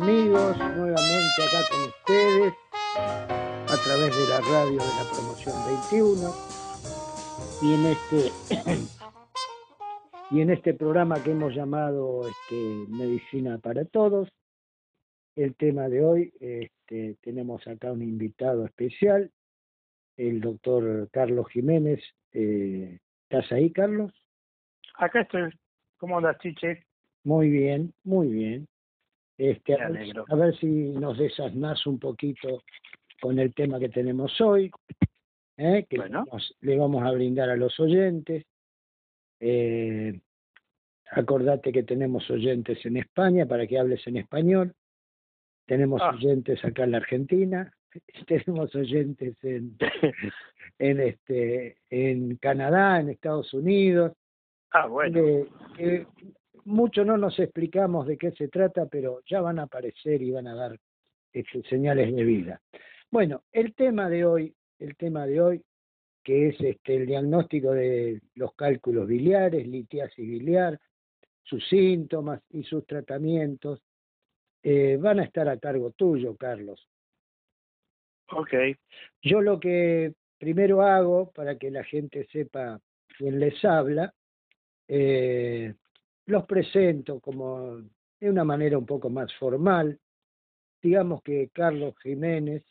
amigos, nuevamente acá con ustedes a través de la radio de la promoción 21 y en este y en este programa que hemos llamado este, Medicina para Todos. El tema de hoy este, tenemos acá un invitado especial, el doctor Carlos Jiménez. Eh, ¿Estás ahí, Carlos? Acá estoy. ¿Cómo andas, Chiche? Muy bien, muy bien. Este, a, ver, a, ver, si nos desasnás un poquito con el tema que tenemos hoy, ¿eh? que bueno. le vamos a brindar a los oyentes. Eh, acordate que tenemos oyentes en España para que hables en español. Tenemos Ah. oyentes acá en la Argentina. Tenemos oyentes en, en este en Canadá, en Estados Unidos. Ah, bueno. Eh, mucho no nos explicamos de qué se trata, pero ya van a aparecer y van a dar este, señales de vida. Bueno, el tema de hoy, el tema de hoy, que es este el diagnóstico de los cálculos biliares, litiasis biliar, sus síntomas y sus tratamientos, eh, van a estar a cargo tuyo, Carlos. Ok. Yo lo que primero hago para que la gente sepa quién les habla, eh, los presento como de una manera un poco más formal. Digamos que Carlos Jiménez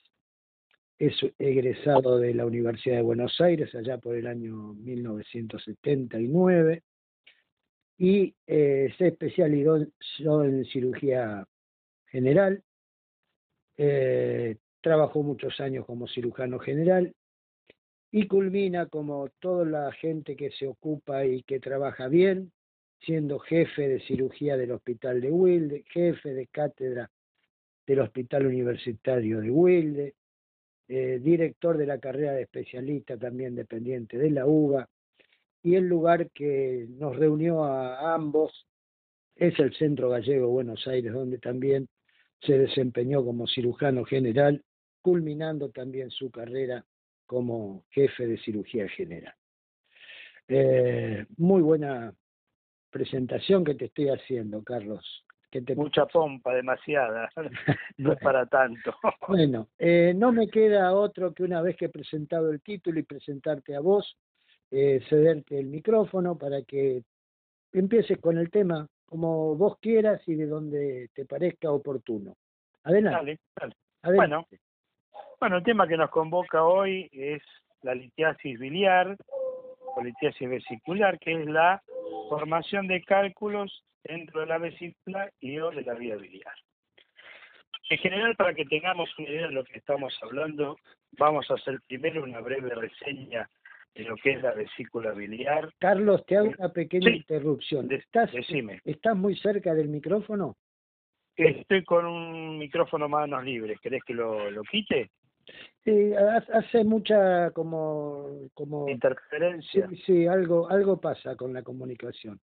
es egresado de la Universidad de Buenos Aires allá por el año 1979 y eh, se especializó en cirugía general. Eh, trabajó muchos años como cirujano general y culmina como toda la gente que se ocupa y que trabaja bien, siendo jefe de cirugía del Hospital de Wilde, jefe de cátedra del Hospital Universitario de Wilde, eh, director de la carrera de especialista también dependiente de la UBA, y el lugar que nos reunió a ambos es el Centro Gallego Buenos Aires, donde también se desempeñó como cirujano general, culminando también su carrera como jefe de cirugía general. Eh, muy buena presentación que te estoy haciendo, Carlos. ¿Qué te Mucha pompa, demasiada. no es para tanto. Bueno, eh, no me queda otro que una vez que he presentado el título y presentarte a vos, eh, cederte el micrófono para que empieces con el tema como vos quieras y de donde te parezca oportuno. Adelante. Dale, dale. adelante. Bueno, bueno, el tema que nos convoca hoy es la litiasis biliar o litiasis vesicular, que es la formación de cálculos dentro de la vesícula y o de la vía biliar. En general, para que tengamos una idea de lo que estamos hablando, vamos a hacer primero una breve reseña de lo que es la vesícula biliar. Carlos, te hago una pequeña Sí. interrupción. ¿Estás, Decime, ¿Estás muy cerca del micrófono? estoy con un micrófono manos libres, ¿querés que lo, lo quite? Sí, ha- hace mucha como como Interferencia. sí, sí, algo algo pasa con la comunicación.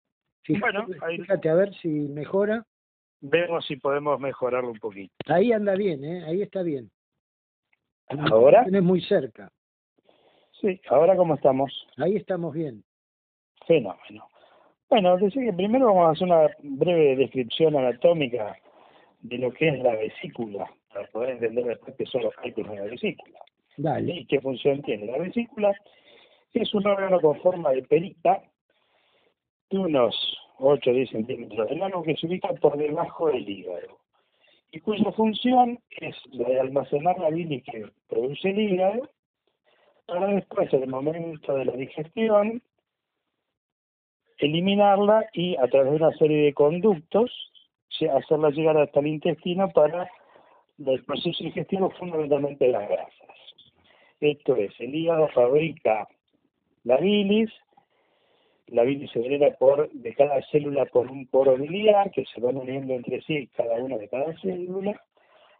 Fíjate, Bueno, ahí- fíjate a ver si mejora. Vemos si podemos mejorarlo un poquito. Ahí anda bien, ¿eh? Ahí está bien. ¿Ahora? Tienes muy cerca. Sí, ahora cómo estamos. Ahí estamos bien. Fenómeno. Bueno, decía que primero vamos a hacer una breve descripción anatómica de lo que es la vesícula, para poder entender después qué son los cálculos de la vesícula Dale. y qué función tiene. La vesícula es un órgano con forma de perita de unos 8 o 10 centímetros de largo que se ubica por debajo del hígado y cuya función es la de almacenar la bilis que produce el hígado para después, en el momento de la digestión, eliminarla y a través de una serie de conductos hacerla llegar hasta el intestino para el proceso digestivo fundamentalmente de las grasas. Esto es, el hígado fabrica la bilis, la bilis se drena por, de cada célula por un poro biliar que se van uniendo entre sí cada una de cada célula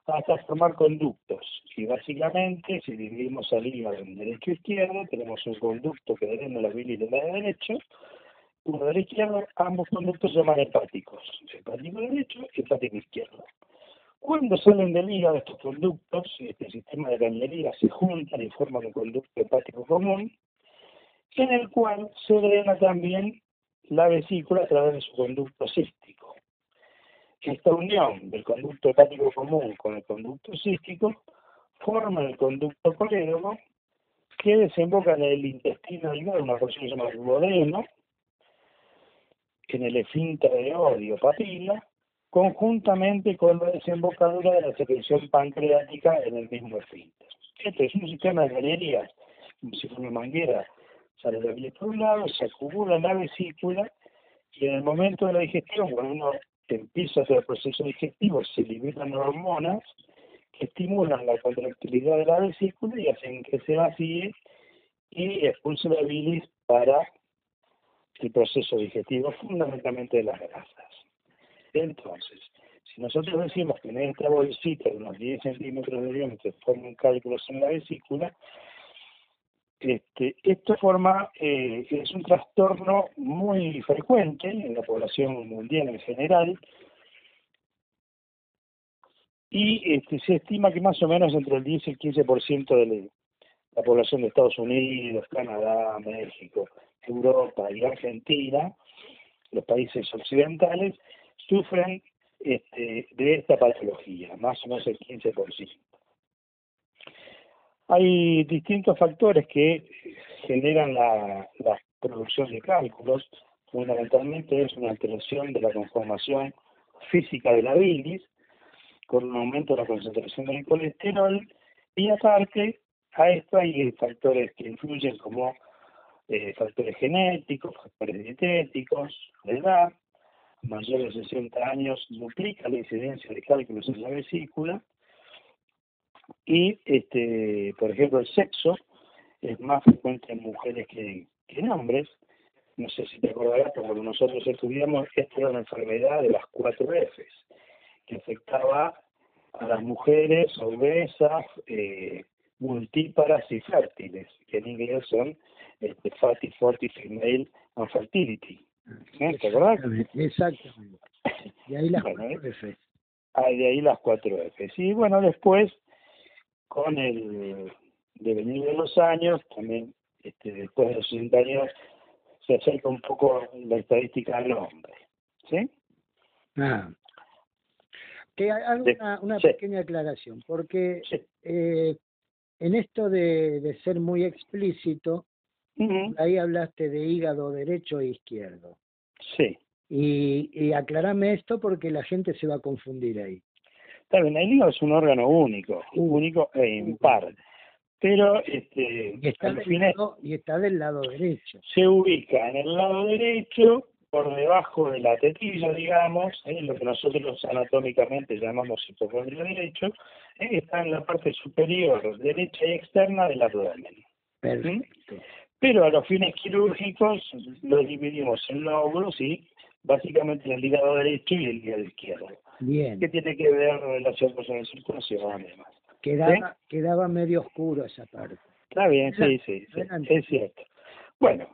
hasta formar conductos. Y básicamente, si dividimos al hígado en derecho e izquierdo, tenemos un conducto que drena la bilis del lado derecho, uno del izquierdo, ambos conductos se llaman hepáticos. Hepático derecho y hepático izquierdo. Cuando salen del hígado estos conductos, este sistema de cañería se juntan y forman un conducto hepático común, en el cual se drena también la vesícula a través de su conducto cístico. esta unión del conducto hepático común con el conducto cístico forma el conducto colédomo que desemboca en el intestino delgado, una porción que se llama duodeno, en el esfínter de odio papila, conjuntamente con la desembocadura de la secreción pancreática en el mismo esfínter. Este es un sistema de galerías, como si fuera una manguera, sale la vía por un lado, se acumula la vesícula y en el momento de la digestión, cuando uno empieza a hacer el proceso digestivo, se liberan hormonas que estimulan la contractilidad de la vesícula y hacen que se vacíe y expulse la bilis para el proceso digestivo, fundamentalmente de las grasas. Entonces, si nosotros decimos que en esta bolsita de unos 10 centímetros de diámetro forman cálculos en la vesícula, este, esto forma, eh, es un trastorno muy frecuente en la población mundial en general, y este, se estima que más o menos entre el 10 y el 15% de la población de Estados Unidos, Canadá, México, Europa y Argentina, los países occidentales, sufren este, de esta patología, más o menos el 15%. Hay distintos factores que generan la, producción de cálculos, fundamentalmente es una alteración de la conformación física de la bilis, con un aumento de la concentración del colesterol, y aparte a esto hay factores que influyen como eh, factores genéticos, factores dietéticos, la edad, mayor de 60 años duplica la incidencia de cálculos en la vesícula, y este, por ejemplo el sexo es más frecuente en mujeres que, en hombres, no sé si te acordarás, pero cuando nosotros estudiamos, esta era una enfermedad de las cuatro Fs, que afectaba a las mujeres obesas, eh, multíparas y fértiles, que en inglés son este, fatty, forty, female and fertility. ¿Eh? ¿Te acordás? Exactamente. De ahí las cuatro F. De ahí las cuatro F. Y bueno, después, con el devenir de los años, también este, después de los 60 años, se acerca un poco la estadística del hombre. ¿Sí? Ah. Que hago una, una pequeña aclaración, porque eh, en esto de, de ser muy explícito, ahí hablaste de hígado derecho e izquierdo. Sí. Y, y aclarame esto porque la gente se va a confundir ahí. Está bien, el hígado es un órgano único, único e impar. Pero este, y está, del lado, y está del lado derecho. Se ubica en el lado derecho por debajo de la tetilla, digamos, ¿eh? lo que nosotros anatómicamente llamamos hipocondrio derecho, ¿eh? está en la parte superior, derecha y externa del abdomen. Perfecto. Pero a los fines quirúrgicos lo dividimos en lóbulos y básicamente en el hígado derecho y el hígado izquierdo. Bien. ¿Qué tiene que ver relación con la circulación y demás? Quedaba, quedaba medio oscuro esa parte. Está bien, sí, sí, sí es cierto. Bueno,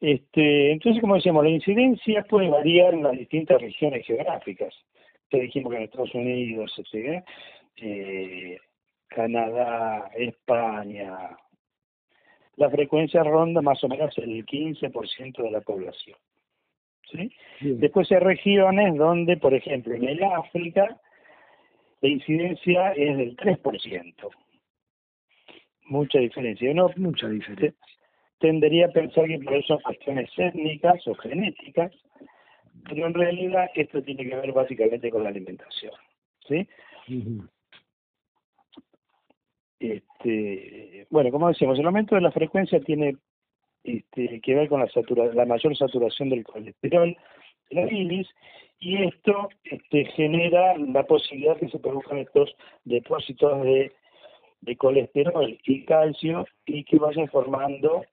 este, entonces, como decíamos, la incidencia puede variar en las distintas regiones geográficas. Te dijimos que en Estados Unidos, este, eh, Canadá, España, la frecuencia ronda más o menos el 15% de la población. ¿sí? Después hay regiones donde, por ejemplo, en el África, la incidencia es del 3%. Mucha diferencia, ¿no? Mucha diferencia tendería a pensar que por eso son cuestiones étnicas o genéticas, pero en realidad esto tiene que ver básicamente con la alimentación. ¿sí? Este, bueno, como decíamos, el aumento de la frecuencia tiene este, que ver con la, satura, la mayor saturación del colesterol de la bilis y esto este, genera la posibilidad que se produzcan estos depósitos de, de colesterol y calcio y que vayan formando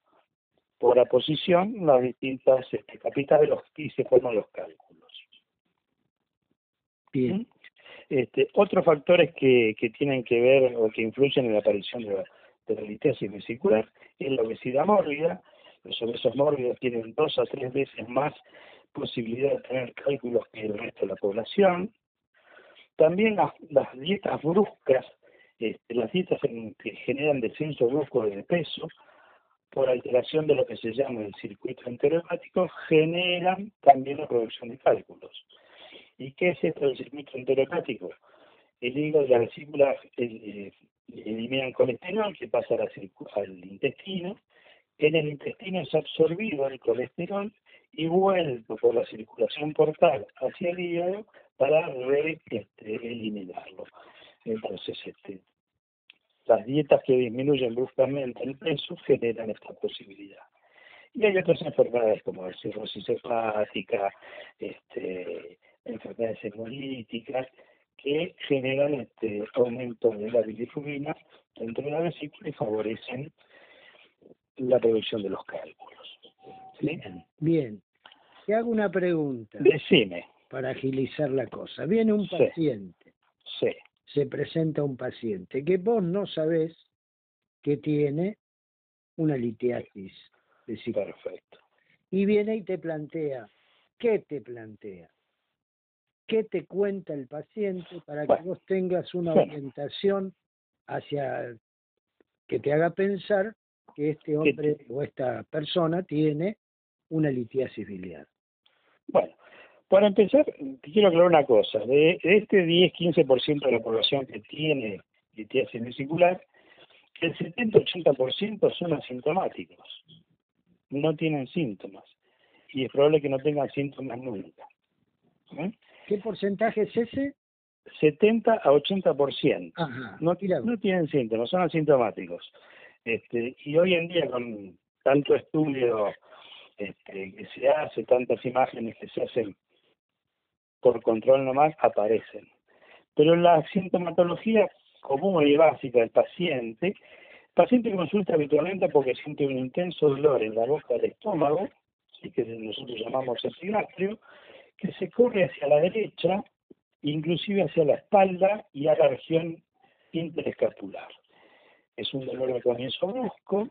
por la posición las distintas este, capitas de los y se forman los cálculos. Bien. ¿Mm? Este, otros factores que, tienen que ver o que influyen en la aparición de la, de litiasis vesicular es la obesidad mórbida. Los obesos mórbidos tienen dos a tres veces más posibilidad de tener cálculos que el resto de la población. También las, dietas bruscas, este, las dietas que generan descenso brusco de peso, por alteración de lo que se llama el circuito enterohepático, generan también la producción de cálculos. ¿Y qué es esto del circuito enteropático? El hígado y la vesícula eh, eliminan colesterol que pasa al intestino. En el intestino es absorbido el colesterol y vuelto por la circulación portal hacia el hígado para re, este, eliminarlo. Entonces, este, las dietas que disminuyen bruscamente el peso generan esta posibilidad. Y hay otras enfermedades como la cirrosis hepática, este, enfermedades hemolíticas, que generan este aumento de la bilirrubina dentro de la vesícula y favorecen la producción de los cálculos. Bien, bien. Te hago una pregunta. Decime. Para agilizar la cosa. Viene un paciente. Sí. Se presenta un paciente que vos no sabés que tiene una litiasis Perfecto. Y viene y te plantea, ¿qué te plantea? ¿Qué te cuenta el paciente para que vos tengas una orientación hacia que te haga pensar que este hombre o esta persona tiene una litiasis biliar? Bueno, para empezar, te quiero aclarar una cosa. De este 10-15% de la población que tiene litiasis vesicular, el 70-80% son asintomáticos no tienen síntomas y es probable que no tengan síntomas nunca. ¿Eh? ¿Qué porcentaje es ese? 70 a 80%. Ajá, no, no tienen síntomas, son asintomáticos. Este, y hoy en día con tanto estudio este, que se hace, tantas imágenes que se hacen por control nomás, aparecen. Pero la sintomatología común y básica del paciente paciente consulta habitualmente porque siente un intenso dolor en la boca del estómago, que nosotros llamamos epigastrio, que se corre hacia la derecha, inclusive hacia la espalda y a la región interescapular. Es un dolor de comienzo brusco,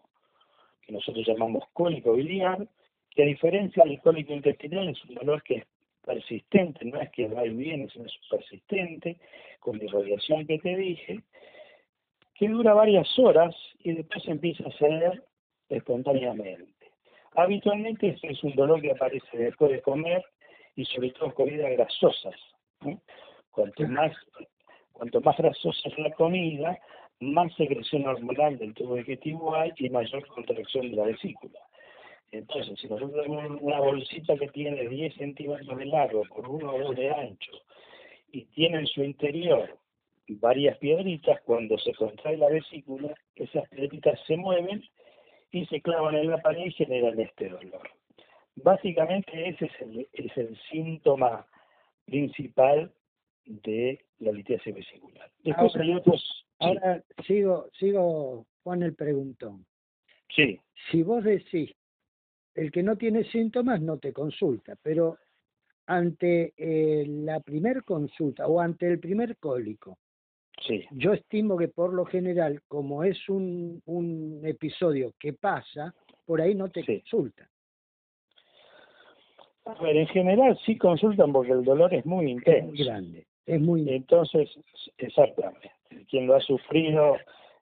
que nosotros llamamos cólico biliar, que a diferencia del cólico intestinal es un dolor que es persistente, no es que va y viene, sino es persistente, con la irradiación que te dije, que dura varias horas y después empieza a ceder espontáneamente. Habitualmente este es un dolor que aparece después de comer y sobre todo comidas grasosas. Cuanto más cuanto más grasosa es la comida, más secreción hormonal del tubo digestivo hay y mayor contracción de la vesícula. Entonces, si nosotros tenemos una bolsita que tiene 10 centímetros de largo por 1 o 2 de ancho y tiene en su interior varias piedritas, cuando se contrae la vesícula, esas piedritas se mueven y se clavan en la pared y generan este dolor. Básicamente ese es el, es el síntoma principal de la litiasis vesicular. Después ahora, hay otros... Ahora sigo, sigo, Juan el preguntón. Sí. Si vos decís, el que no tiene síntomas no te consulta, pero ante eh, la primer consulta o ante el primer cólico, yo estimo que por lo general, como es un, un episodio que pasa, por ahí no te consultan. A ver, en general sí consultan porque el dolor es muy intenso. Es muy grande, es muy Entonces, exactamente. Quien lo ha sufrido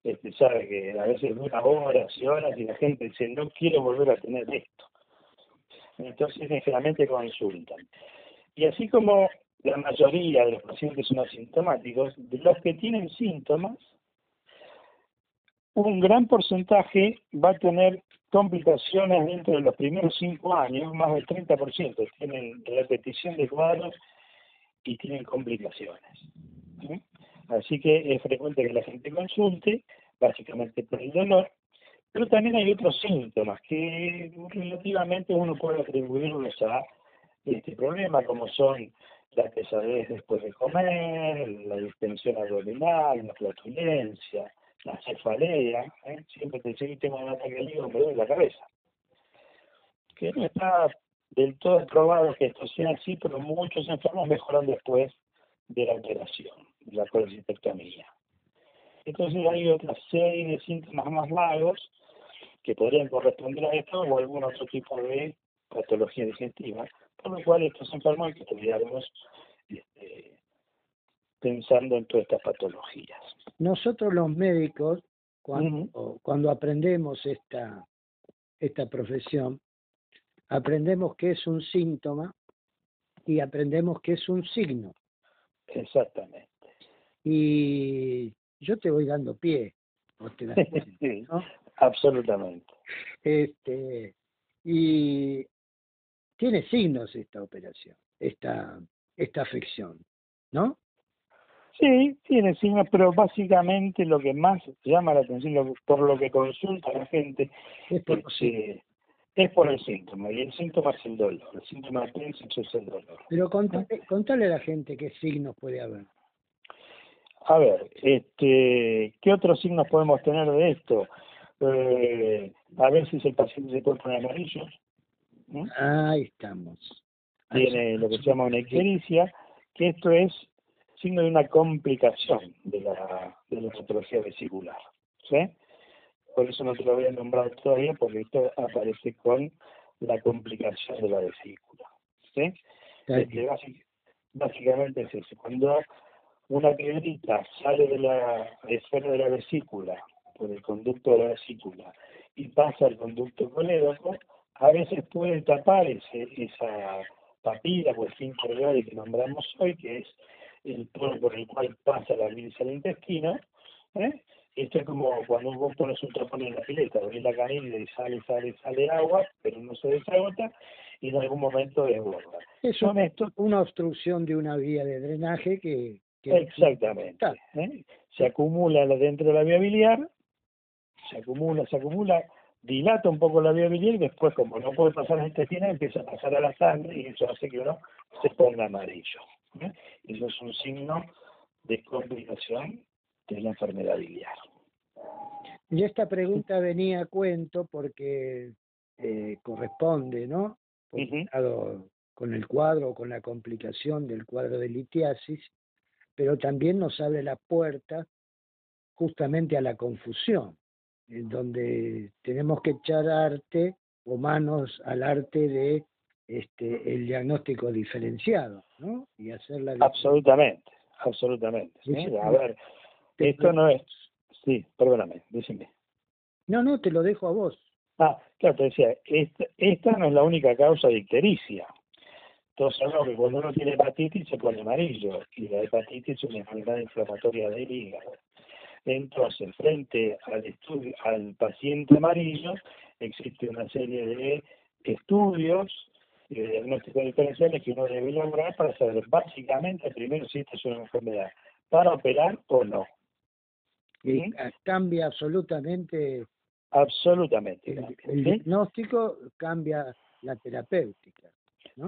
este, sabe que a veces dura horas y horas y la gente dice, no quiero volver a tener esto. Entonces, generalmente consultan. Y así como la mayoría de los pacientes son asintomáticos, de los que tienen síntomas, un gran porcentaje va a tener complicaciones dentro de los primeros cinco años, más del 30% tienen repetición de cuadros y tienen complicaciones. Así que es frecuente que la gente consulte, básicamente por el dolor, pero también hay otros síntomas que relativamente uno puede atribuirlos a este problema, como son la pesadez después de comer, la distensión abdominal, la flatulencia, la cefalea, ¿eh? siempre te que tengo un ataque hígado, me duele la cabeza. Que no está del todo probado que esto sea así, pero muchos enfermos mejoran después de la operación, de la colecistectomía. Entonces hay otra serie de síntomas más vagos que podrían corresponder a esto o algún otro tipo de patología digestiva, por lo cual estos enfermos hay que estudiarlos este, pensando en todas estas patologías. Nosotros los médicos, cuando, cuando aprendemos esta, esta profesión, aprendemos que es un síntoma y aprendemos que es un signo. Exactamente. Y yo te voy dando pie. sí, absolutamente. Este, y tiene signos esta operación, esta, esta afección, ¿no? Sí, tiene signos, pero básicamente lo que más llama la atención, por lo que consulta la gente, es por, es por el síntoma, y el síntoma es el dolor, el síntoma principal es el dolor. Pero contale, a la gente qué signos puede haber. A ver, este, ¿qué otros signos podemos tener de esto? Eh, a veces el paciente se puede poner amarillo. Ahí estamos. Tiene lo que se llama una ictericia, que esto es signo de una complicación de la, de la patología vesicular. ¿sí? Por eso no te lo voy a nombrar todavía, porque esto aparece con la complicación de la vesícula. ¿sí? Este, básicamente es eso. Cuando una piedrita sale de la esfera de la vesícula, por el conducto de la vesícula, y pasa al conducto colédoco, a veces puede tapar ese, esa papila o el que nombramos hoy, que es el polo por el cual pasa la al intestino, ¿eh? Esto es como cuando vos pones un tapón en la pileta, ves la caída y sale, sale, sale agua, pero no se desagota y en algún momento desborda. Es una obstrucción de una vía de drenaje que... Exactamente. ¿eh? Se acumula dentro de la vía biliar, se acumula, se acumula, dilata un poco la vía biliar y después como no puede pasar al intestino empieza a pasar a la sangre y eso hace que uno se ponga amarillo. ¿Eh? Eso es un signo de complicación de la enfermedad biliar. Y esta pregunta venía a cuento porque eh, corresponde, ¿no? con el cuadro, con la complicación del cuadro de litiasis, pero también nos abre la puerta justamente a la confusión, en donde tenemos que echar arte o manos al arte de este, el diagnóstico diferenciado, ¿no? Y hacer la... Absolutamente, absolutamente. A ver, esto no es... Sí, perdóname, decime. No, no, te lo dejo a vos. Ah, claro, te decía, esta, esta no es la única causa de ictericia. Sabemos que cuando uno tiene hepatitis se pone amarillo, y la hepatitis es una enfermedad inflamatoria del hígado. Entonces, frente al, estudio, al paciente amarillo, existe una serie de estudios y de diagnósticos diferenciales que uno debe lograr para saber básicamente primero si esta es una enfermedad para operar o no. Y cambia absolutamente. Absolutamente. El, diagnóstico cambia la terapéutica.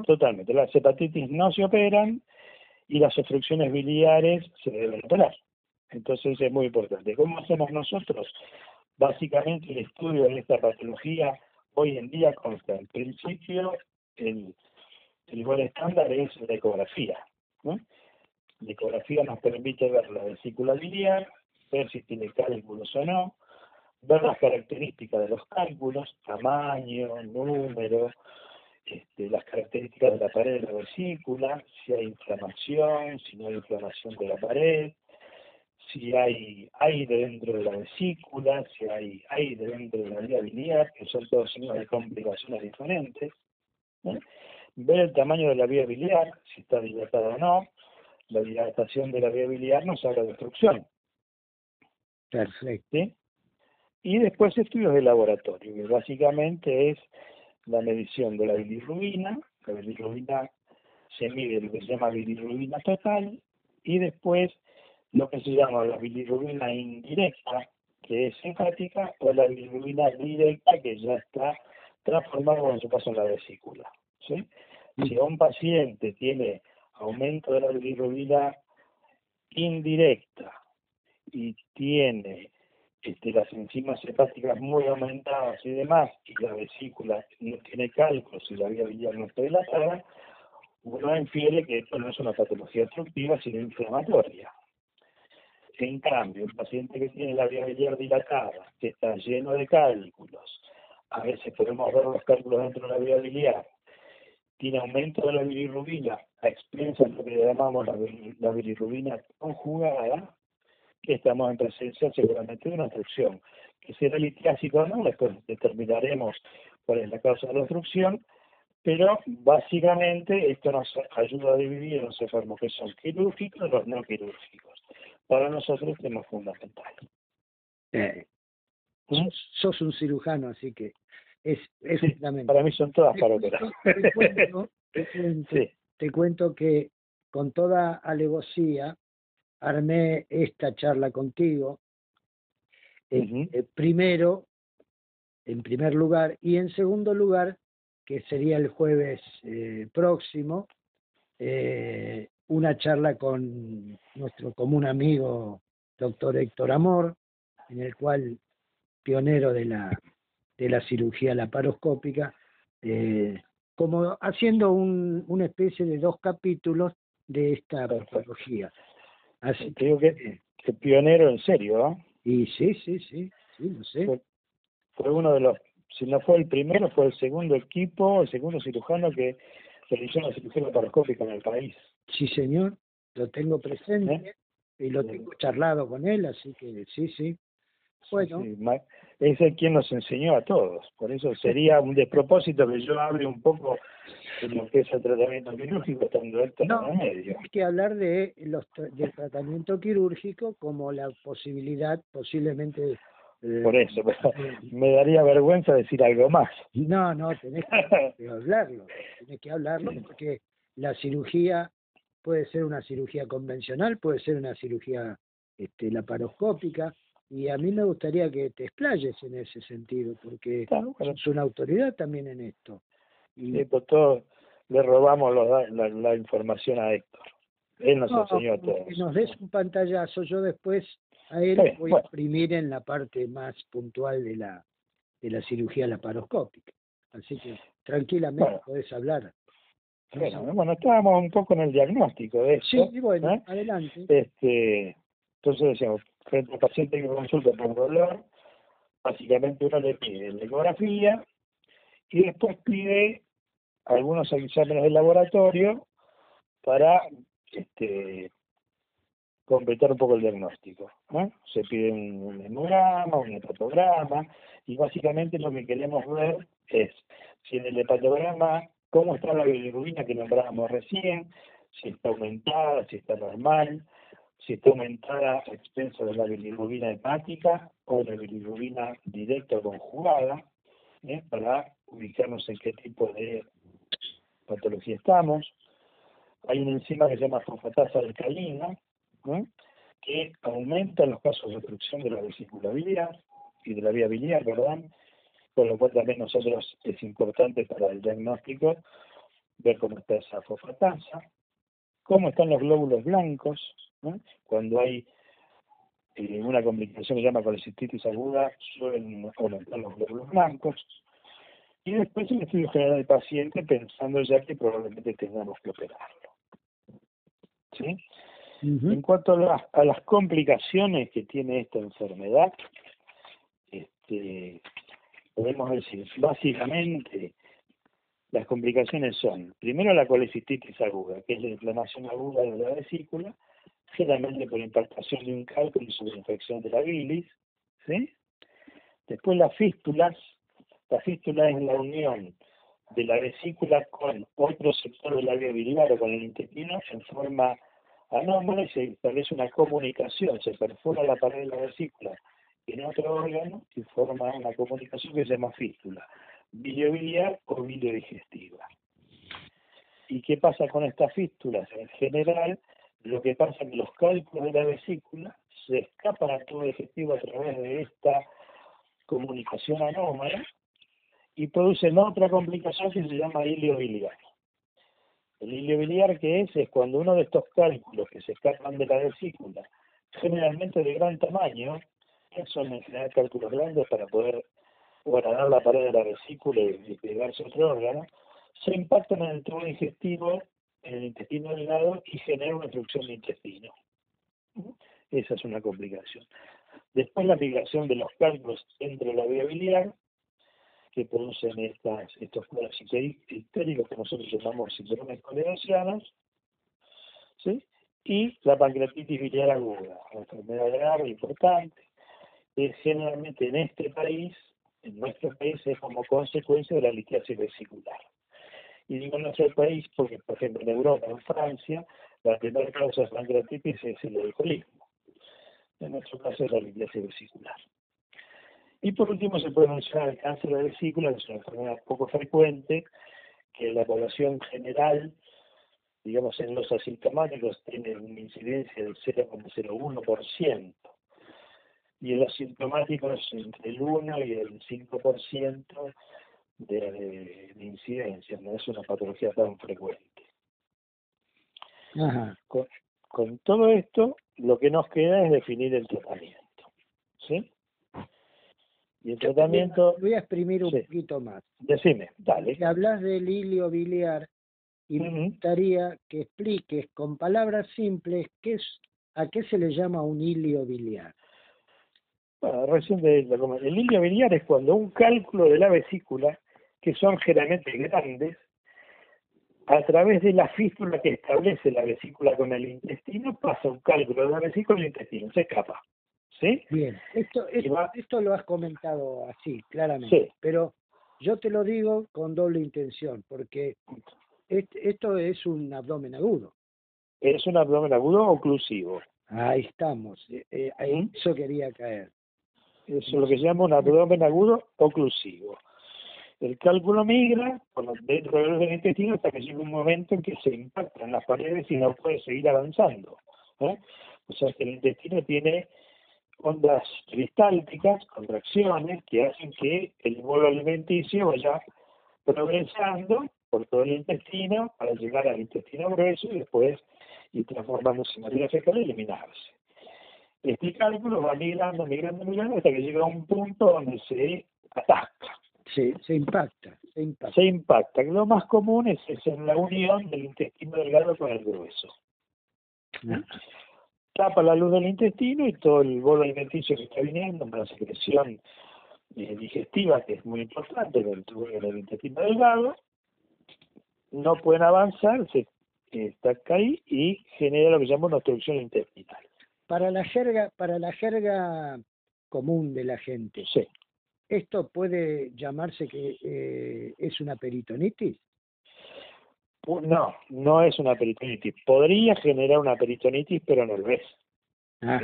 Totalmente. Las hepatitis no se operan y las obstrucciones biliares se deben operar. Entonces es muy importante. ¿Cómo hacemos nosotros? Básicamente el estudio de esta patología hoy en día consta en principio el, el buen estándar es la ecografía. La ecografía nos permite ver la vesícula biliar, ver si tiene cálculos o no, ver las características de los cálculos, tamaño, número, este, las características de la pared de la vesícula, si hay inflamación, si no hay inflamación de la pared, si hay aire dentro de la vesícula, si hay aire dentro de la vía biliar, que son todos signos de complicaciones diferentes. ¿Eh? Ver el tamaño de la vía biliar, si está dilatada o no. La dilatación de la vía biliar nos habla de obstrucción. Perfecto. Y después estudios de laboratorio, que básicamente es la medición de la bilirrubina. La bilirrubina se mide lo que se llama bilirrubina total y después lo que se llama la bilirrubina indirecta, que es hepática, o la bilirrubina directa, que ya está transformada cuando se pasa en la vesícula. ¿sí? Si un paciente tiene aumento de la bilirrubina indirecta y tiene este, las enzimas hepáticas muy aumentadas y demás, y la vesícula no tiene cálculos y la vía biliar no está dilatada, uno infiere que esto no es una patología obstructiva, sino inflamatoria. En cambio, el paciente que tiene la vía biliar dilatada, que está lleno de cálculos, a veces podemos ver los cálculos dentro de la vía biliar, tiene aumento de la bilirrubina a expensas de lo que llamamos la, bilirrubina conjugada, que estamos en presencia seguramente de una obstrucción. Que será litiásico o no, después determinaremos cuál es la causa de la obstrucción, Pero básicamente esto nos ayuda a dividir los enfermos que son quirúrgicos y los no quirúrgicos. Para nosotros es lo fundamental. Eh, ¿Mm? sos un cirujano, así que es, es Para mí son todas para operar. Te cuento, que con toda alevosía armé esta charla contigo. Eh, eh, primero, en primer lugar, y en segundo lugar, que sería el jueves eh, próximo, una charla con nuestro común amigo, doctor Héctor Amor, en el cual, pionero de la de la cirugía laparoscópica, eh, como haciendo un, una especie de dos capítulos de esta patología. Así Creo que, que pionero en serio, ¿ah? Y sí, sí, sí, sí, no sé. Fue, uno de los, si no fue el primero, fue el segundo equipo, el segundo cirujano que realizó la cirugía laparoscópica en el país. Sí, señor, lo tengo presente ¿Eh? y lo tengo charlado con él, así que sí, sí. Bueno. es el quien nos enseñó a todos. Por eso sería un despropósito que yo hable un poco de lo que es el tratamiento quirúrgico estando esto no, en medio. Hay que hablar de los del tratamiento quirúrgico como la posibilidad posiblemente eh, por eso, me daría vergüenza decir algo más. No, no, tenés que hablarlo, tenés que hablarlo porque la cirugía puede ser una cirugía convencional, puede ser una cirugía este, laparoscópica, y a mí me gustaría que te explayes en ese sentido, porque es una autoridad también en esto. Y pues todos le robamos la, información a Héctor. Él nos enseñó a todos. Que nos des un pantallazo, yo después a él voy a exprimir en la parte más puntual de la de la cirugía laparoscópica. Así que tranquilamente puedes hablar. Bueno, bueno, estábamos un poco en el diagnóstico de eso. Sí, bueno, ¿eh? adelante. Este, entonces decíamos, frente al paciente que consulta por dolor, básicamente uno le pide la ecografía y después pide algunos exámenes de laboratorio para este, completar un poco el diagnóstico. Se pide un, hemograma, un hepatograma, y básicamente lo que queremos ver es si en el hepatograma, cómo está la bilirrubina que nombrábamos recién, si está aumentada, si está normal, si está aumentada a expenso de la bilirrubina hepática o la bilirrubina directa conjugada, ¿eh? para ubicarnos en qué tipo de patología estamos. Hay una enzima que se llama fosfatasa alcalina, que aumenta los casos de obstrucción de la vesícula y de la vía biliar, ¿verdad? Con lo cual también nosotros es importante para el diagnóstico ver cómo está esa fosfatasa, cómo están los glóbulos blancos, cuando hay eh, una complicación que se llama colecistitis aguda, suelen aumentar los glóbulos blancos. Y después el estudio general del paciente pensando ya que probablemente tengamos que operarlo. ¿Sí? En cuanto a, a, las complicaciones que tiene esta enfermedad, este, podemos decir, básicamente, las complicaciones son, primero la colecistitis aguda, que es la inflamación aguda de la vesícula, generalmente por impactación de un cálculo y sobreinfección de la bilis. Después las fístulas, la fístula es la unión de la vesícula con otro sector de la vía biliar o con el intestino en forma anómala y se establece una comunicación, se perfora la pared de la vesícula en otro órgano y forma una comunicación que se llama fístula, biliobiliar o biliodigestiva. ¿Y qué pasa con estas fístulas? En general, lo que pasa es que los cálculos de la vesícula se escapan a todo digestivo a través de esta comunicación anómala y producen otra complicación que se llama hilio biliar. El hilio biliar que es es cuando uno de estos cálculos que se escapan de la vesícula, generalmente de gran tamaño, son en general cálculos grandes para poder guardar la pared de la vesícula y pegarse otro órgano, se impactan en el tubo digestivo en el intestino delgado y genera una obstrucción del intestino. Esa es una complicación. Después la migración de los cálculos entre la vía biliar, que producen estas, estos cuadros histéricos que nosotros llamamos síndromes colerosianos, ¿sí? y la pancreatitis biliar aguda, una enfermedad grave, importante, que generalmente en este país, en nuestro país, es como consecuencia de la litiasis vesicular. Y digo nuestro país porque, por ejemplo, en Europa, en Francia, la primera causa de pancreatitis es el alcoholismo. En nuestro caso es la litiasis vesicular. Y por último se puede mencionar el cáncer de vesícula, que es una enfermedad poco frecuente, que la población general, digamos en los asintomáticos, tiene una incidencia del 0,01%, y en los sintomáticos entre el 1 y el 5% de, de, de incidencia, no es una patología tan frecuente. Con, con todo esto, lo que nos queda es definir el tratamiento. ¿Sí? Y el tratamiento... Voy a exprimir un poquito más. Decime, dale. Si hablas del hilio biliar, y me gustaría que expliques con palabras simples qué es, a qué se le llama un hilio biliar. Bueno, recién de el hilio biliar es cuando un cálculo de la vesícula, que son generalmente grandes, a través de la fístula que establece la vesícula con el intestino, pasa un cálculo de la vesícula al intestino, se escapa. ¿Sí? Bien, esto, esto, lo has comentado así, claramente, pero yo te lo digo con doble intención, porque esto es un abdomen agudo. Es un abdomen agudo oclusivo. Ahí estamos, eh, eh eso quería caer. Eso es lo que se llama un abdomen agudo oclusivo. El cálculo migra por dentro del intestino hasta que llega un momento en que se impactan las paredes y no puede seguir avanzando. O sea que el intestino tiene ondas cristálticas, contracciones, que hacen que el bolo alimenticio vaya progresando por todo el intestino para llegar al intestino grueso y después ir transformándose en materia fecal y eliminarse. Este cálculo va migrando, migrando, migrando hasta que llega a un punto donde se atasca. Sí, se impacta, se impacta. Se impacta. Lo más común es, en la unión del intestino delgado con el grueso. ¿Mm? Tapa la luz del intestino y todo el bolo alimenticio que está viniendo, la secreción eh, digestiva, que es muy importante del intestino delgado, no pueden avanzar, se está ahí y genera lo que se llama una obstrucción intestinal. Para la jerga, para la jerga común de la gente, sí. ¿Esto puede llamarse que eh, es una peritonitis? No, no es una peritonitis. Podría generar una peritonitis, pero no lo es. Ah.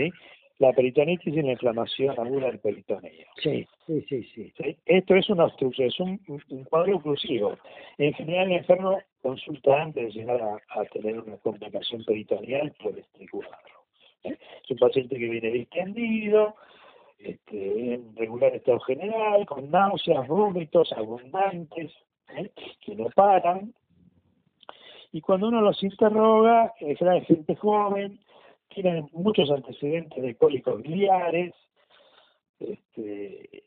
La peritonitis es la inflamación aguda del peritoneo. Sí, sí, sí, sí, Esto es una obstrucción, es un, cuadro oclusivo. En general, el enfermo consulta antes de llegar a, tener una complicación peritoneal por este cuadro. Es un paciente que viene distendido, este, en regular estado general, con náuseas, vómitos abundantes, ¿eh? que no paran. Y cuando uno los interroga, es gente joven, tienen muchos antecedentes de cólicos biliares, este,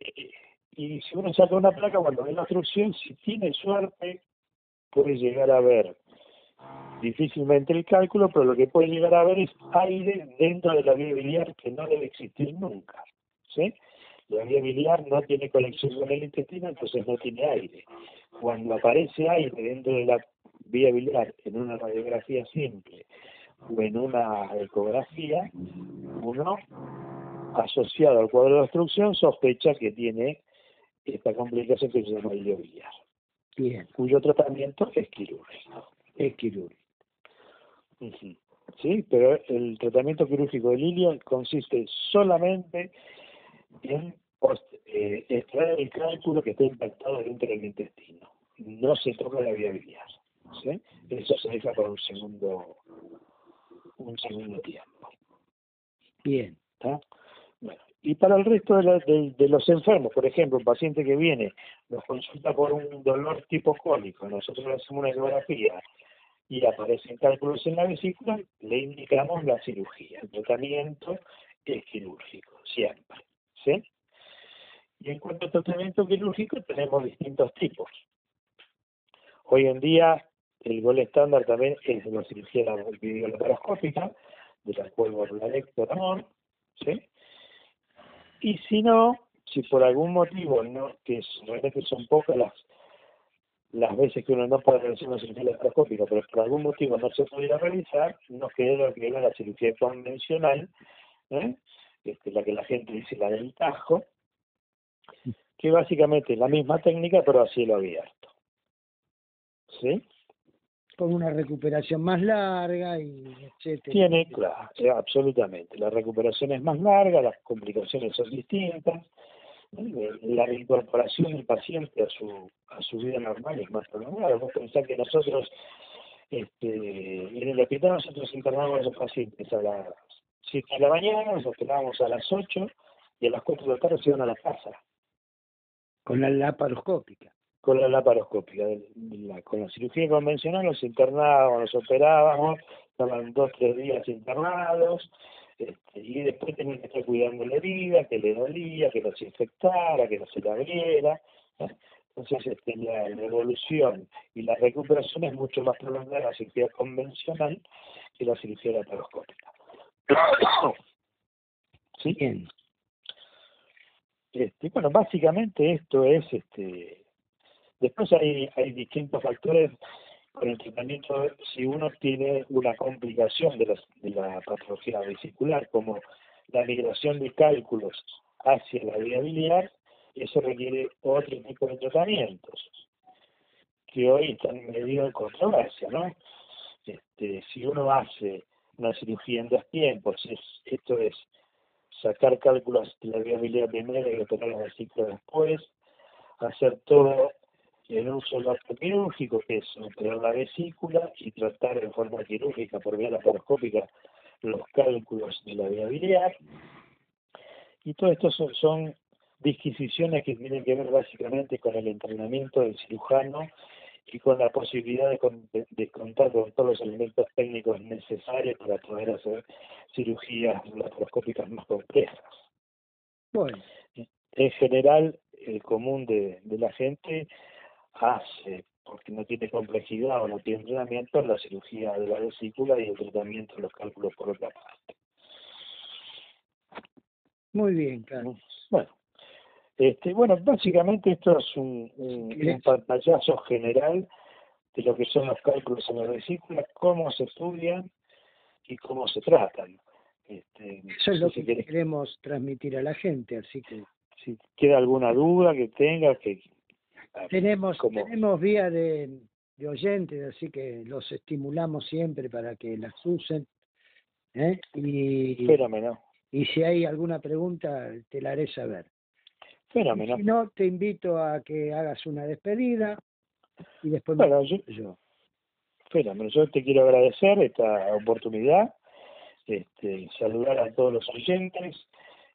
y si uno saca una placa, cuando ve la obstrucción, si tiene suerte, puede llegar a ver difícilmente el cálculo, pero lo que puede llegar a ver es aire dentro de la vía biliar que no debe existir nunca. ¿Sí? La vía biliar no tiene conexión con el intestino, entonces no tiene aire. Cuando aparece aire dentro de la vía biliar en una radiografía simple o en una ecografía, uno, asociado al cuadro de obstrucción, sospecha que tiene esta complicación que se llama biliar. Bien. Cuyo tratamiento es quirúrgico. Es quirúrgico. Sí, pero el tratamiento quirúrgico del ilio consiste solamente en eh, extraer el cálculo que está impactado dentro del intestino. No se toca la vía biliar. ¿sí? Eso se deja para un segundo, un segundo tiempo. Bien. Bueno, y para el resto de, de, los enfermos, por ejemplo, un paciente que viene, nos consulta por un dolor tipo cólico, nosotros le hacemos una ecografía y aparecen cálculos en la vesícula, le indicamos la cirugía. El tratamiento es quirúrgico, siempre. ¿Sí? Y en cuanto al tratamiento quirúrgico, tenemos distintos tipos. Hoy en día, el gol estándar también es la cirugía videolaparoscópica, de la cual hablaré por amor, ¿sí? Y si no, si por algún motivo, no que realmente son pocas las las veces que uno no puede realizar una cirugía laparoscópica, pero por algún motivo no se pudiera realizar, nos queda lo que era la cirugía convencional, ¿eh? Este, la que la gente dice la del tajo, que básicamente es la misma técnica pero a cielo abierto. ¿sí? Con una recuperación más larga y etcétera. Tiene, claro, eh, absolutamente. La recuperación es más larga, las complicaciones son distintas, eh, la incorporación del paciente a su a su vida normal es más prolongada. Vos pensás que nosotros, este, en el hospital nosotros internamos a los pacientes a las 7 de la mañana, nos operábamos a las 8 y a las 4 de la tarde se iban a la casa. Con la laparoscópica. Con la laparoscópica. con la cirugía convencional nos internábamos, nos operábamos, estaban dos, tres días internados, este, y después tenían que estar cuidando la herida, que le dolía, que no se infectara, que no se la abriera. Entonces, este, la, evolución y la recuperación es mucho más prolongada la cirugía convencional que la cirugía laparoscópica. Este, bueno, básicamente esto es, este, después hay, hay distintos factores con el tratamiento, si uno tiene una complicación de la, de la patología vesicular, como la migración de cálculos hacia la vía biliar, eso requiere otro tipo de tratamientos, que hoy están medio de controversia, ¿no? Este, si uno hace una cirugía en dos tiempos, es, esto es sacar cálculos de la viabilidad primero y operar el ciclo después, hacer todo en un solo acto quirúrgico, que es operar la vesícula y tratar en forma quirúrgica por vía laparoscópica los cálculos de la viabilidad. Y todo esto son, son disquisiciones que tienen que ver básicamente con el entrenamiento del cirujano y con la posibilidad de, contar con todos los elementos técnicos necesarios para poder hacer cirugías laparoscópicas más complejas. Bueno. En general, el común de, la gente hace, porque no tiene complejidad o no tiene entrenamiento, la cirugía de la vesícula y el tratamiento de los cálculos por otra parte. Muy bien, Carlos. Bueno, este, bueno, básicamente esto es un, un, pantallazo general de lo que son los cálculos en la vesícula, cómo se estudian y cómo se tratan. Este, Eso es lo que queremos transmitir a la gente, así que... Si queda alguna duda que tenga, que... Tenemos, tenemos vía de, de oyentes, así que los estimulamos siempre para que las usen. ¿eh? Y, y si hay alguna pregunta, te la haré saber. Fenómeno. Si no, te invito a que hagas una despedida y después bueno, yo, yo. Fenómeno. Yo te quiero agradecer esta oportunidad, este, saludar a todos los oyentes,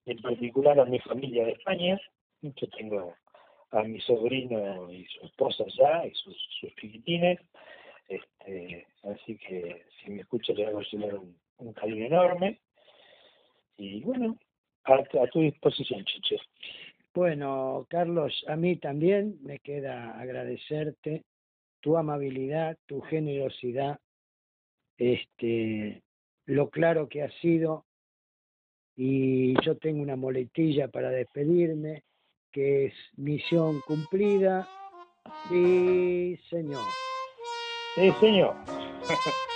en particular a mi familia de España. Yo tengo a mi sobrino y su esposa allá y sus, sus chiquitines. Este, así que si me escucha le hago llegar un, un cariño enorme. Y bueno, a, a tu disposición, Chiche. Bueno, Carlos, a mí también me queda agradecerte tu amabilidad, tu generosidad, este, lo claro que has sido y yo tengo una moletilla para despedirme, que es misión cumplida. Sí, señor. Sí, señor.